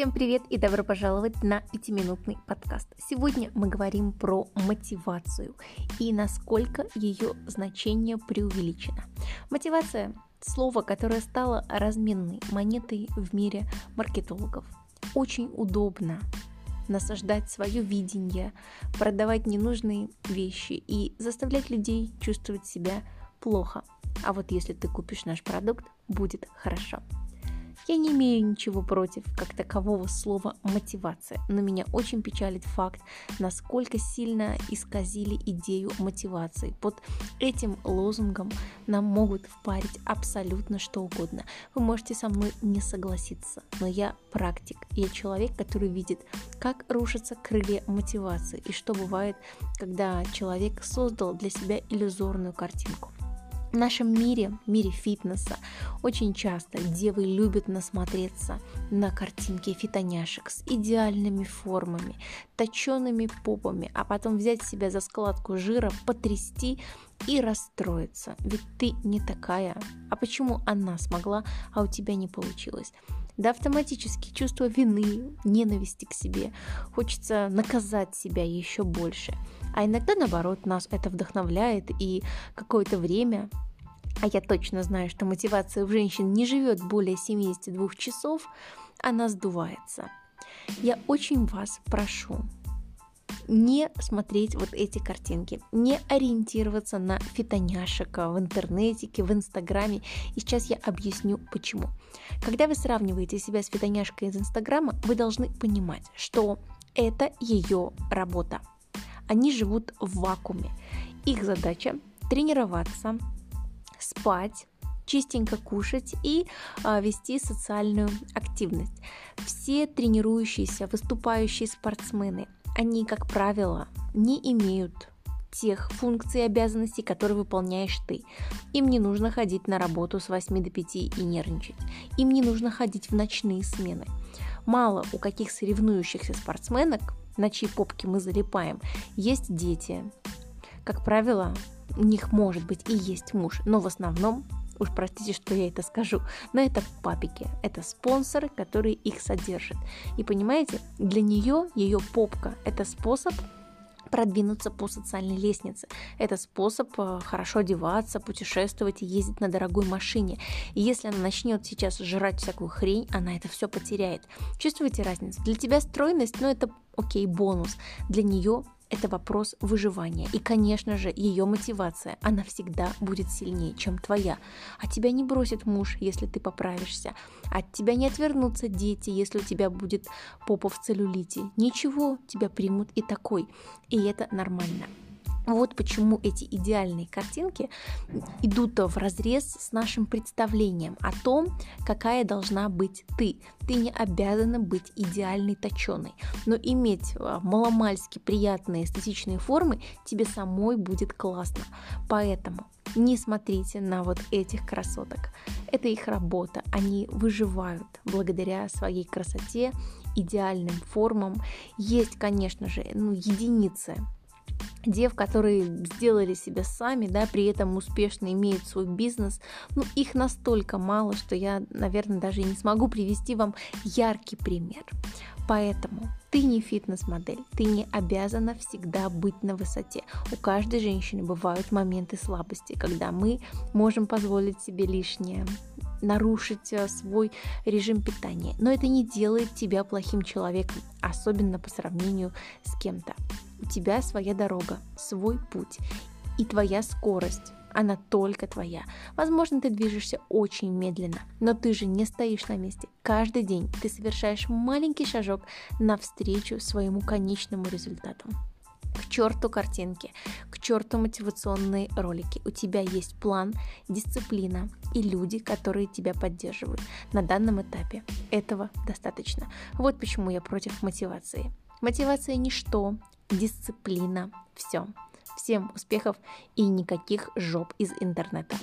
Всем привет и добро пожаловать на пятиминутный подкаст. Сегодня мы говорим про мотивацию и насколько ее значение преувеличено. Мотивация – слово, которое стало разменной монетой в мире маркетологов. Очень удобно насаждать свое видение, продавать ненужные вещи и заставлять людей чувствовать себя плохо. А вот если ты купишь наш продукт, будет хорошо. Я не имею ничего против как такового слова мотивация, но меня очень печалит факт, насколько сильно исказили идею мотивации. Под этим лозунгом нам могут впарить абсолютно что угодно. Вы можете со мной не согласиться, но я практик. Я человек, который видит, как рушатся крылья мотивации и что бывает, когда человек создал для себя иллюзорную картинку. В нашем мире, мире фитнеса, очень часто девы любят насмотреться на картинки фитоняшек с идеальными формами, точеными попами, а потом взять себя за складку жира, потрясти и расстроиться. Ведь ты не такая. А почему она смогла, а у тебя не получилось? Да автоматически чувство вины, ненависти к себе. Хочется наказать себя еще больше. А иногда, наоборот, нас это вдохновляет, и какое-то время а я точно знаю, что мотивация у женщин не живет более 72 часов, она сдувается. Я очень вас прошу не смотреть вот эти картинки, не ориентироваться на фитоняшек в интернете, в инстаграме. И сейчас я объясню почему. Когда вы сравниваете себя с фитоняшкой из инстаграма, вы должны понимать, что это ее работа. Они живут в вакууме. Их задача тренироваться, спать, чистенько кушать и а, вести социальную активность. Все тренирующиеся, выступающие спортсмены, они, как правило, не имеют тех функций и обязанностей, которые выполняешь ты. Им не нужно ходить на работу с 8 до 5 и нервничать. Им не нужно ходить в ночные смены. Мало у каких соревнующихся спортсменок, на чьи попки мы залипаем, есть дети. Как правило, у них может быть и есть муж, но в основном уж простите, что я это скажу, но это папики, это спонсоры, которые их содержат. И понимаете, для нее ее попка – это способ продвинуться по социальной лестнице. Это способ э, хорошо одеваться, путешествовать и ездить на дорогой машине. И если она начнет сейчас жрать всякую хрень, она это все потеряет. Чувствуете разницу? Для тебя стройность, ну это окей, бонус. Для нее это вопрос выживания. И, конечно же, ее мотивация, она всегда будет сильнее, чем твоя. А тебя не бросит муж, если ты поправишься. От тебя не отвернутся дети, если у тебя будет попа в целлюлите. Ничего, тебя примут и такой. И это нормально. Вот почему эти идеальные картинки идут в разрез с нашим представлением о том, какая должна быть ты. Ты не обязана быть идеальной точеной, но иметь а, маломальски приятные эстетичные формы тебе самой будет классно. Поэтому не смотрите на вот этих красоток. Это их работа. Они выживают благодаря своей красоте, идеальным формам. Есть, конечно же, ну, единицы дев, которые сделали себя сами, да, при этом успешно имеют свой бизнес, ну, их настолько мало, что я, наверное, даже и не смогу привести вам яркий пример. Поэтому ты не фитнес-модель, ты не обязана всегда быть на высоте. У каждой женщины бывают моменты слабости, когда мы можем позволить себе лишнее, нарушить э, свой режим питания. Но это не делает тебя плохим человеком, особенно по сравнению с кем-то. У тебя своя дорога, свой путь и твоя скорость. Она только твоя. Возможно, ты движешься очень медленно, но ты же не стоишь на месте. Каждый день ты совершаешь маленький шажок навстречу своему конечному результату. К черту картинки, к черту мотивационные ролики. У тебя есть план, дисциплина и люди, которые тебя поддерживают. На данном этапе этого достаточно. Вот почему я против мотивации. Мотивация ничто, дисциплина, все. Всем успехов и никаких жоп из интернета.